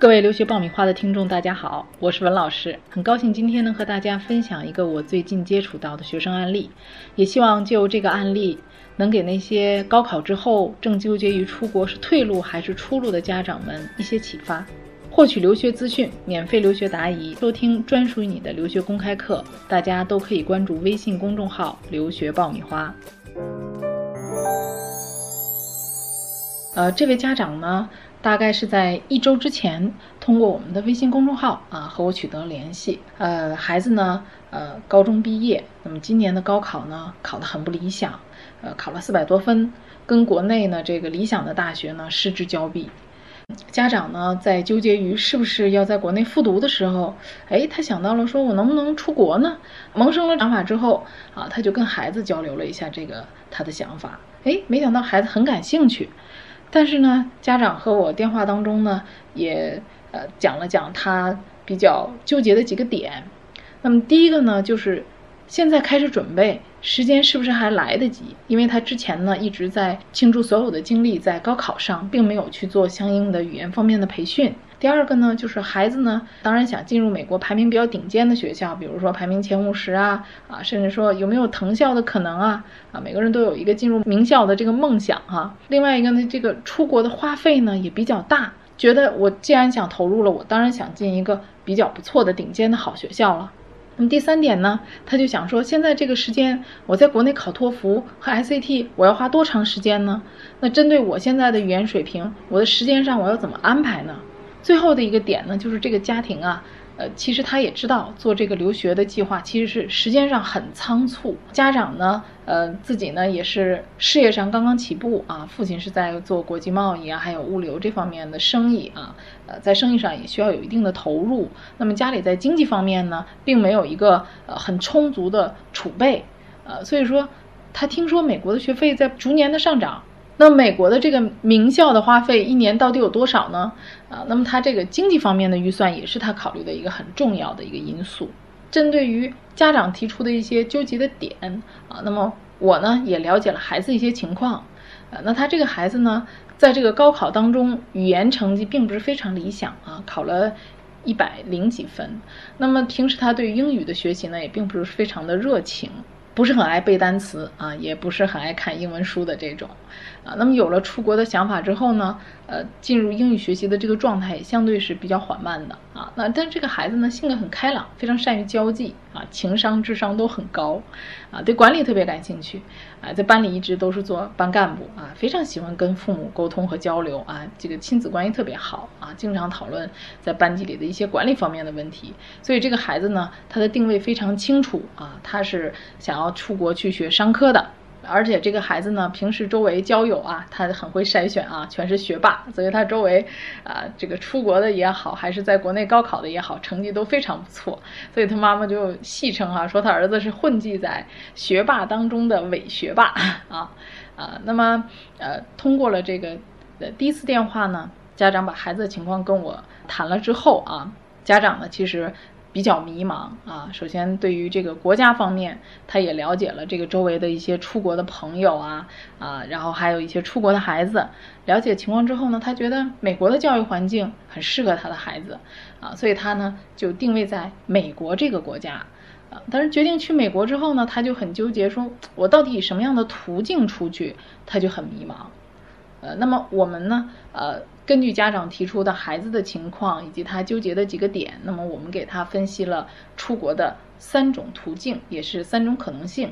各位留学爆米花的听众，大家好，我是文老师，很高兴今天能和大家分享一个我最近接触到的学生案例，也希望就这个案例能给那些高考之后正纠结于出国是退路还是出路的家长们一些启发。获取留学资讯，免费留学答疑，收听专属于你的留学公开课，大家都可以关注微信公众号“留学爆米花”。呃，这位家长呢？大概是在一周之前，通过我们的微信公众号啊和我取得联系。呃，孩子呢，呃，高中毕业，那么今年的高考呢考得很不理想，呃，考了四百多分，跟国内呢这个理想的大学呢失之交臂。家长呢在纠结于是不是要在国内复读的时候，哎，他想到了说我能不能出国呢？萌生了想法之后啊，他就跟孩子交流了一下这个他的想法，哎，没想到孩子很感兴趣。但是呢，家长和我电话当中呢，也呃讲了讲他比较纠结的几个点。那么第一个呢，就是现在开始准备，时间是不是还来得及？因为他之前呢一直在倾注所有的精力在高考上，并没有去做相应的语言方面的培训。第二个呢，就是孩子呢，当然想进入美国排名比较顶尖的学校，比如说排名前五十啊，啊，甚至说有没有藤校的可能啊，啊，每个人都有一个进入名校的这个梦想哈。另外一个呢，这个出国的花费呢也比较大，觉得我既然想投入了，我当然想进一个比较不错的顶尖的好学校了。那么第三点呢，他就想说，现在这个时间我在国内考托福和 SAT，我要花多长时间呢？那针对我现在的语言水平，我的时间上我要怎么安排呢？最后的一个点呢，就是这个家庭啊，呃，其实他也知道做这个留学的计划其实是时间上很仓促。家长呢，呃，自己呢也是事业上刚刚起步啊，父亲是在做国际贸易啊，还有物流这方面的生意啊，呃，在生意上也需要有一定的投入。那么家里在经济方面呢，并没有一个呃很充足的储备，呃，所以说他听说美国的学费在逐年的上涨。那美国的这个名校的花费一年到底有多少呢？啊，那么他这个经济方面的预算也是他考虑的一个很重要的一个因素。针对于家长提出的一些纠结的点啊，那么我呢也了解了孩子一些情况。呃，那他这个孩子呢，在这个高考当中语言成绩并不是非常理想啊，考了一百零几分。那么平时他对英语的学习呢，也并不是非常的热情。不是很爱背单词啊，也不是很爱看英文书的这种，啊，那么有了出国的想法之后呢，呃，进入英语学习的这个状态相对是比较缓慢的。啊。那但这个孩子呢，性格很开朗，非常善于交际啊，情商、智商都很高，啊，对管理特别感兴趣，啊，在班里一直都是做班干部啊，非常喜欢跟父母沟通和交流啊，这个亲子关系特别好啊，经常讨论在班级里的一些管理方面的问题。所以这个孩子呢，他的定位非常清楚啊，他是想要。出国去学商科的，而且这个孩子呢，平时周围交友啊，他很会筛选啊，全是学霸，所以他周围啊，这个出国的也好，还是在国内高考的也好，成绩都非常不错。所以他妈妈就戏称哈，说他儿子是混迹在学霸当中的伪学霸啊啊。那么呃，通过了这个呃第一次电话呢，家长把孩子的情况跟我谈了之后啊，家长呢其实。比较迷茫啊，首先对于这个国家方面，他也了解了这个周围的一些出国的朋友啊啊，然后还有一些出国的孩子，了解情况之后呢，他觉得美国的教育环境很适合他的孩子啊，所以他呢就定位在美国这个国家啊，但是决定去美国之后呢，他就很纠结，说我到底以什么样的途径出去，他就很迷茫。呃，那么我们呢？呃，根据家长提出的孩子的情况以及他纠结的几个点，那么我们给他分析了出国的三种途径，也是三种可能性。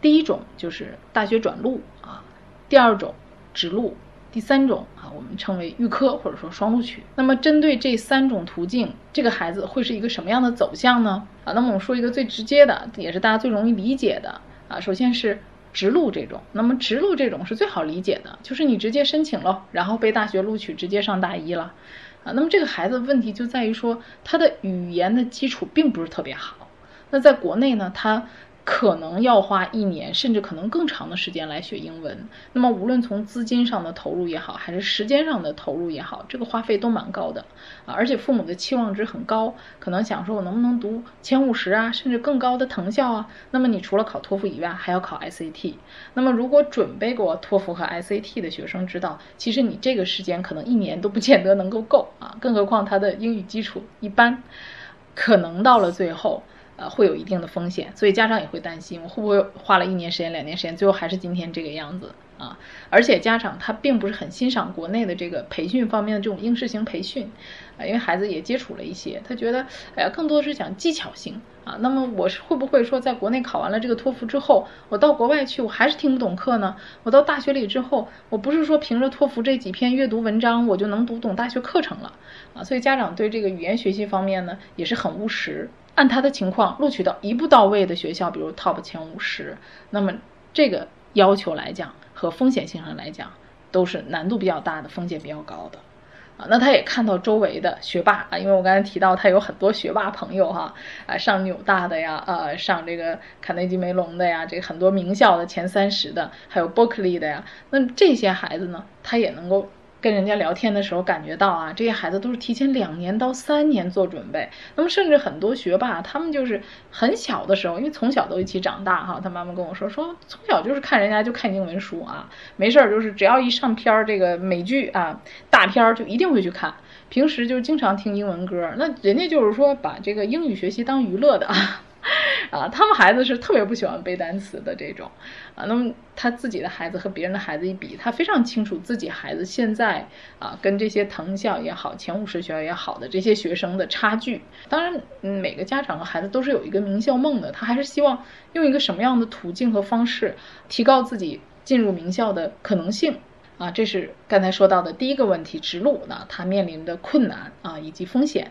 第一种就是大学转录啊，第二种直录，第三种啊，我们称为预科或者说双录取。那么针对这三种途径，这个孩子会是一个什么样的走向呢？啊，那么我们说一个最直接的，也是大家最容易理解的啊，首先是。直录这种，那么直录这种是最好理解的，就是你直接申请了，然后被大学录取，直接上大一了，啊，那么这个孩子问题就在于说他的语言的基础并不是特别好，那在国内呢，他。可能要花一年，甚至可能更长的时间来学英文。那么无论从资金上的投入也好，还是时间上的投入也好，这个花费都蛮高的啊。而且父母的期望值很高，可能想说我能不能读前五十啊，甚至更高的藤校啊。那么你除了考托福以外，还要考 SAT。那么如果准备过托福和 SAT 的学生知道，其实你这个时间可能一年都不见得能够够啊。更何况他的英语基础一般，可能到了最后。呃，会有一定的风险，所以家长也会担心，我会不会花了一年时间、两年时间，最后还是今天这个样子啊？而且家长他并不是很欣赏国内的这个培训方面的这种应试型培训，啊，因为孩子也接触了一些，他觉得，哎呀，更多的是讲技巧性啊。那么我是会不会说，在国内考完了这个托福之后，我到国外去，我还是听不懂课呢？我到大学里之后，我不是说凭着托福这几篇阅读文章，我就能读懂大学课程了啊？所以家长对这个语言学习方面呢，也是很务实。按他的情况录取到一步到位的学校，比如 top 前五十，那么这个要求来讲和风险性上来讲，都是难度比较大的，风险比较高的啊。那他也看到周围的学霸啊，因为我刚才提到他有很多学霸朋友哈啊，上纽大的呀，呃，上这个卡内基梅隆的呀，这很多名校的前三十的，还有伯克利的呀，那这些孩子呢，他也能够。跟人家聊天的时候，感觉到啊，这些孩子都是提前两年到三年做准备。那么，甚至很多学霸，他们就是很小的时候，因为从小都一起长大哈。他妈妈跟我说，说从小就是看人家就看英文书啊，没事儿就是只要一上片儿这个美剧啊大片儿就一定会去看。平时就经常听英文歌，那人家就是说把这个英语学习当娱乐的。啊，他们孩子是特别不喜欢背单词的这种，啊，那么他自己的孩子和别人的孩子一比，他非常清楚自己孩子现在啊跟这些藤校也好、前五十学校也好的这些学生的差距。当然，每个家长和孩子都是有一个名校梦的，他还是希望用一个什么样的途径和方式提高自己进入名校的可能性啊。这是刚才说到的第一个问题，直路呢，他面临的困难啊以及风险。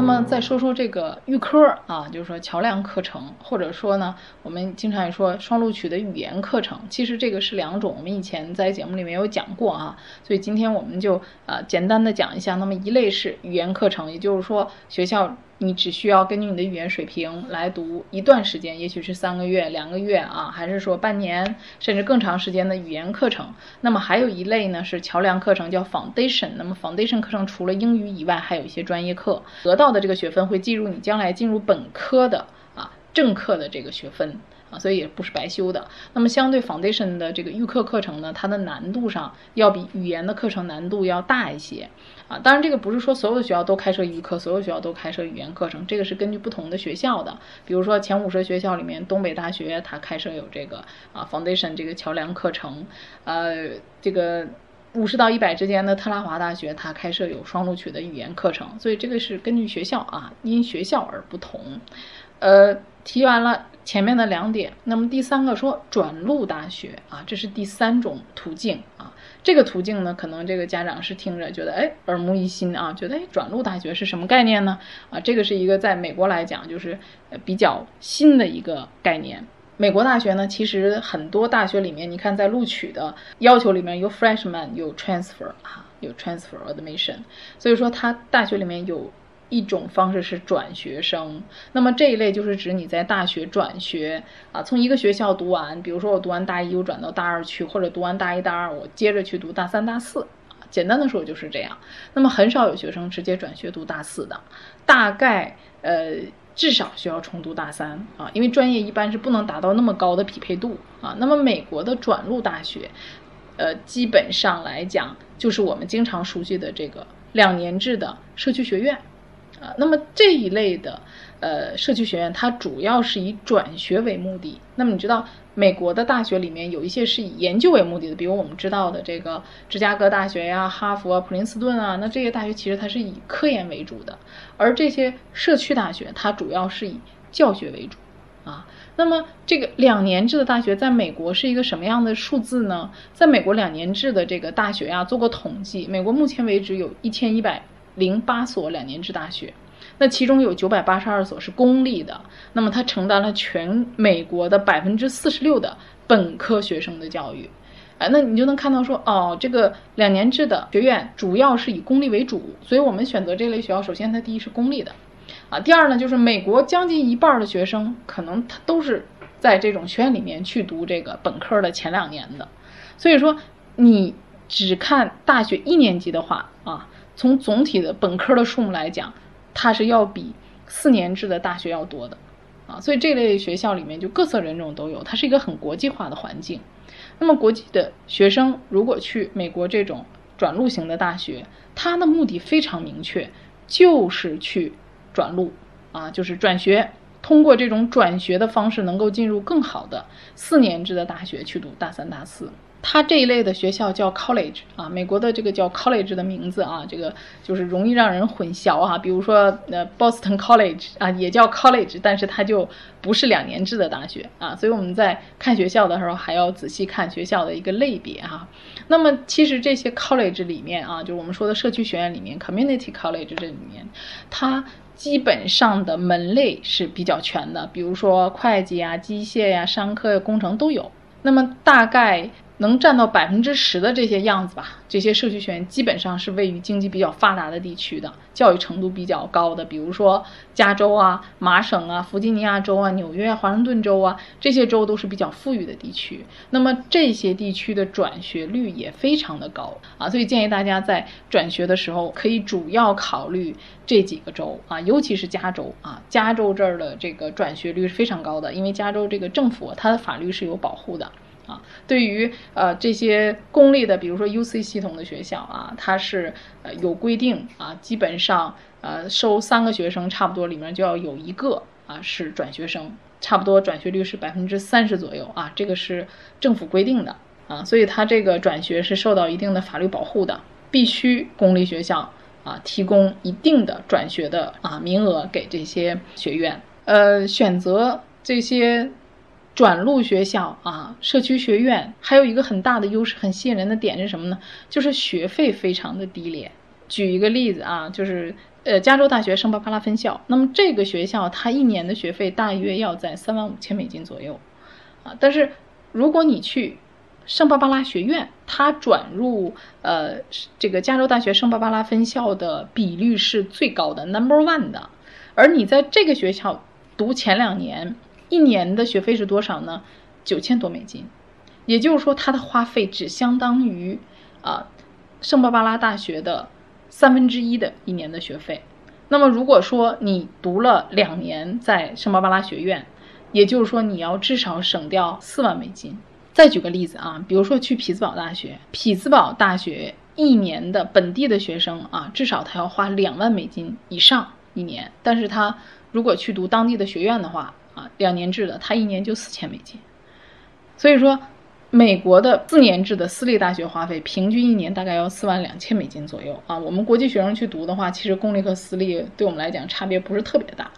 那么再说说这个预科啊，就是说桥梁课程，或者说呢，我们经常也说双录取的语言课程，其实这个是两种。我们以前在节目里面有讲过啊，所以今天我们就呃简单的讲一下。那么一类是语言课程，也就是说学校。你只需要根据你的语言水平来读一段时间，也许是三个月、两个月啊，还是说半年，甚至更长时间的语言课程。那么还有一类呢是桥梁课程，叫 foundation。那么 foundation 课程除了英语以外，还有一些专业课，得到的这个学分会计入你将来进入本科的啊正课的这个学分。啊，所以也不是白修的。那么相对 foundation 的这个预课课程呢，它的难度上要比语言的课程难度要大一些。啊，当然这个不是说所有的学校都开设预课，所有学校都开设语言课程，这个是根据不同的学校的。比如说前五十学校里面，东北大学它开设有这个啊 foundation 这个桥梁课程。呃，这个五十到一百之间的特拉华大学它开设有双录取的语言课程。所以这个是根据学校啊，因学校而不同。呃，提完了。前面的两点，那么第三个说转录大学啊，这是第三种途径啊。这个途径呢，可能这个家长是听着觉得哎耳目一新啊，觉得哎转录大学是什么概念呢？啊，这个是一个在美国来讲就是比较新的一个概念。美国大学呢，其实很多大学里面，你看在录取的要求里面有 freshman 有 transfer 啊，有 transfer admission，所以说它大学里面有。一种方式是转学生，那么这一类就是指你在大学转学啊，从一个学校读完，比如说我读完大一，我转到大二去，或者读完大一、大二，我接着去读大三、大四。简单的说就是这样。那么很少有学生直接转学读大四的，大概呃至少需要重读大三啊，因为专业一般是不能达到那么高的匹配度啊。那么美国的转录大学，呃，基本上来讲就是我们经常熟悉的这个两年制的社区学院。啊，那么这一类的，呃，社区学院它主要是以转学为目的。那么你知道，美国的大学里面有一些是以研究为目的的，比如我们知道的这个芝加哥大学呀、哈佛啊、普林斯顿啊，那这些大学其实它是以科研为主的。而这些社区大学，它主要是以教学为主，啊。那么这个两年制的大学在美国是一个什么样的数字呢？在美国两年制的这个大学呀，做过统计，美国目前为止有一千一百零八所两年制大学，那其中有九百八十二所是公立的，那么它承担了全美国的百分之四十六的本科学生的教育。哎，那你就能看到说，哦，这个两年制的学院主要是以公立为主，所以我们选择这类学校，首先它第一是公立的，啊，第二呢就是美国将近一半的学生可能他都是在这种学院里面去读这个本科的前两年的，所以说你只看大学一年级的话，啊，从总体的本科的数目来讲，它是要比四年制的大学要多的，啊，所以这类学校里面就各色人种都有，它是一个很国际化的环境。那么，国际的学生如果去美国这种转录型的大学，他的目的非常明确，就是去转录啊，就是转学，通过这种转学的方式，能够进入更好的四年制的大学去读大三、大四。它这一类的学校叫 college 啊，美国的这个叫 college 的名字啊，这个就是容易让人混淆啊。比如说，呃，Boston College 啊，也叫 college，但是它就不是两年制的大学啊。所以我们在看学校的时候，还要仔细看学校的一个类别哈。那么，其实这些 college 里面啊，就是我们说的社区学院里面，community college 这里面，它基本上的门类是比较全的，比如说会计啊、机械呀、商科、工程都有。那么大概。能占到百分之十的这些样子吧，这些社区学院基本上是位于经济比较发达的地区的，教育程度比较高的，比如说加州啊、麻省啊、弗吉尼亚州啊、纽约、华盛顿州啊，这些州都是比较富裕的地区。那么这些地区的转学率也非常的高啊，所以建议大家在转学的时候可以主要考虑这几个州啊，尤其是加州啊，加州这儿的这个转学率是非常高的，因为加州这个政府它的法律是有保护的。啊，对于呃这些公立的，比如说 U C 系统的学校啊，它是呃有规定啊，基本上呃收三个学生，差不多里面就要有一个啊是转学生，差不多转学率是百分之三十左右啊，这个是政府规定的啊，所以它这个转学是受到一定的法律保护的，必须公立学校啊提供一定的转学的啊名额给这些学院，呃选择这些。转录学校啊，社区学院还有一个很大的优势，很吸引人的点是什么呢？就是学费非常的低廉。举一个例子啊，就是呃，加州大学圣巴巴拉分校，那么这个学校它一年的学费大约要在三万五千美金左右，啊，但是如果你去圣巴巴拉学院，它转入呃这个加州大学圣巴巴拉分校的比率是最高的，number one 的，而你在这个学校读前两年。一年的学费是多少呢？九千多美金，也就是说，它的花费只相当于啊圣巴巴拉大学的三分之一的一年的学费。那么，如果说你读了两年在圣巴巴拉学院，也就是说，你要至少省掉四万美金。再举个例子啊，比如说去匹兹堡大学，匹兹堡大学一年的本地的学生啊，至少他要花两万美金以上一年。但是他如果去读当地的学院的话，啊，两年制的，他一年就四千美金，所以说，美国的四年制的私立大学花费平均一年大概要四万两千美金左右啊。我们国际学生去读的话，其实公立和私立对我们来讲差别不是特别大，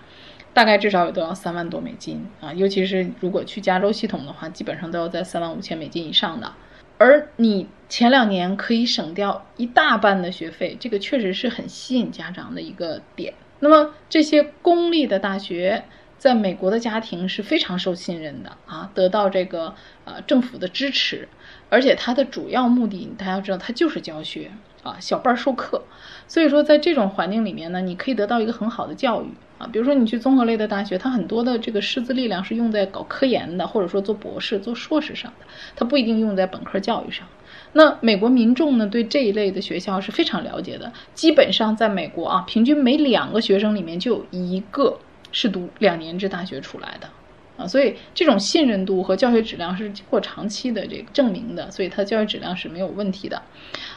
大概至少也都要三万多美金啊。尤其是如果去加州系统的话，基本上都要在三万五千美金以上的。而你前两年可以省掉一大半的学费，这个确实是很吸引家长的一个点。那么这些公立的大学。在美国的家庭是非常受信任的啊，得到这个呃政府的支持，而且它的主要目的，大家要知道，它就是教学啊，小班授课。所以说，在这种环境里面呢，你可以得到一个很好的教育啊。比如说，你去综合类的大学，它很多的这个师资力量是用在搞科研的，或者说做博士、做硕士上的，它不一定用在本科教育上。那美国民众呢，对这一类的学校是非常了解的，基本上在美国啊，平均每两个学生里面就有一个。是读两年制大学出来的，啊，所以这种信任度和教学质量是经过长期的这个证明的，所以他教育质量是没有问题的，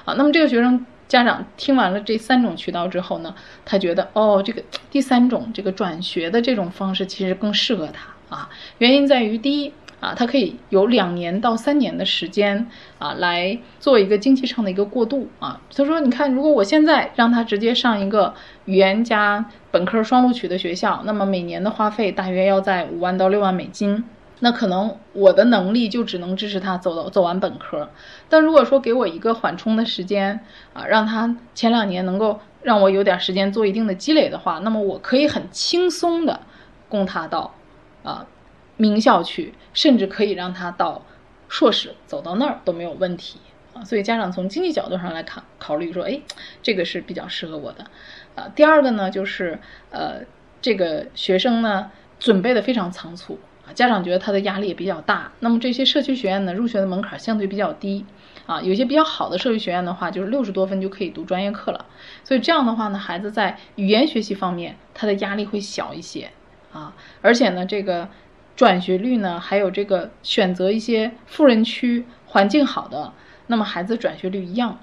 啊，那么这个学生家长听完了这三种渠道之后呢，他觉得哦，这个第三种这个转学的这种方式其实更适合他。啊，原因在于第一，啊，他可以有两年到三年的时间啊，来做一个经济上的一个过渡啊。他说，你看，如果我现在让他直接上一个语言加本科双录取的学校，那么每年的花费大约要在五万到六万美金。那可能我的能力就只能支持他走到走完本科，但如果说给我一个缓冲的时间啊，让他前两年能够让我有点时间做一定的积累的话，那么我可以很轻松的供他到啊名校去，甚至可以让他到硕士走到那儿都没有问题啊。所以家长从经济角度上来考考虑说，哎，这个是比较适合我的啊。第二个呢，就是呃这个学生呢准备的非常仓促。啊，家长觉得他的压力也比较大。那么这些社区学院呢，入学的门槛相对比较低，啊，有些比较好的社区学院的话，就是六十多分就可以读专业课了。所以这样的话呢，孩子在语言学习方面，他的压力会小一些，啊，而且呢，这个转学率呢，还有这个选择一些富人区环境好的，那么孩子转学率一样，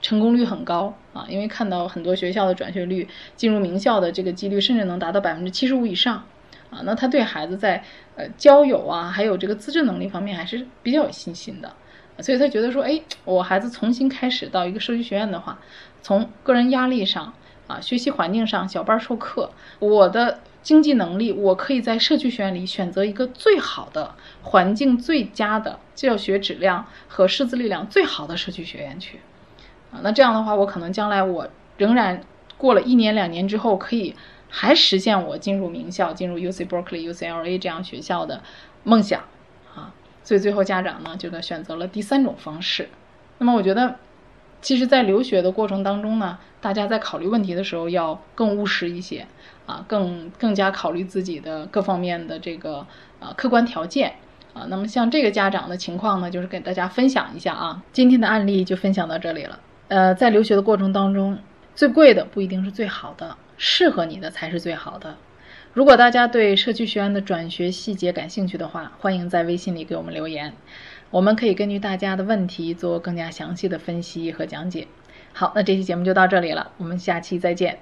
成功率很高啊，因为看到很多学校的转学率进入名校的这个几率，甚至能达到百分之七十五以上。啊，那他对孩子在呃交友啊，还有这个自制能力方面还是比较有信心的，所以他觉得说，哎，我孩子重新开始到一个社区学院的话，从个人压力上啊，学习环境上，小班授课，我的经济能力，我可以在社区学院里选择一个最好的环境、最佳的教学质量和师资力量最好的社区学院去，啊，那这样的话，我可能将来我仍然过了一年两年之后可以。还实现我进入名校、进入 U C Berkeley、U C L A 这样学校的梦想啊！所以最后家长呢，就选择了第三种方式。那么我觉得，其实，在留学的过程当中呢，大家在考虑问题的时候要更务实一些啊，更更加考虑自己的各方面的这个啊客观条件啊。那么像这个家长的情况呢，就是给大家分享一下啊。今天的案例就分享到这里了。呃，在留学的过程当中，最贵的不一定是最好的。适合你的才是最好的。如果大家对社区学院的转学细节感兴趣的话，欢迎在微信里给我们留言，我们可以根据大家的问题做更加详细的分析和讲解。好，那这期节目就到这里了，我们下期再见。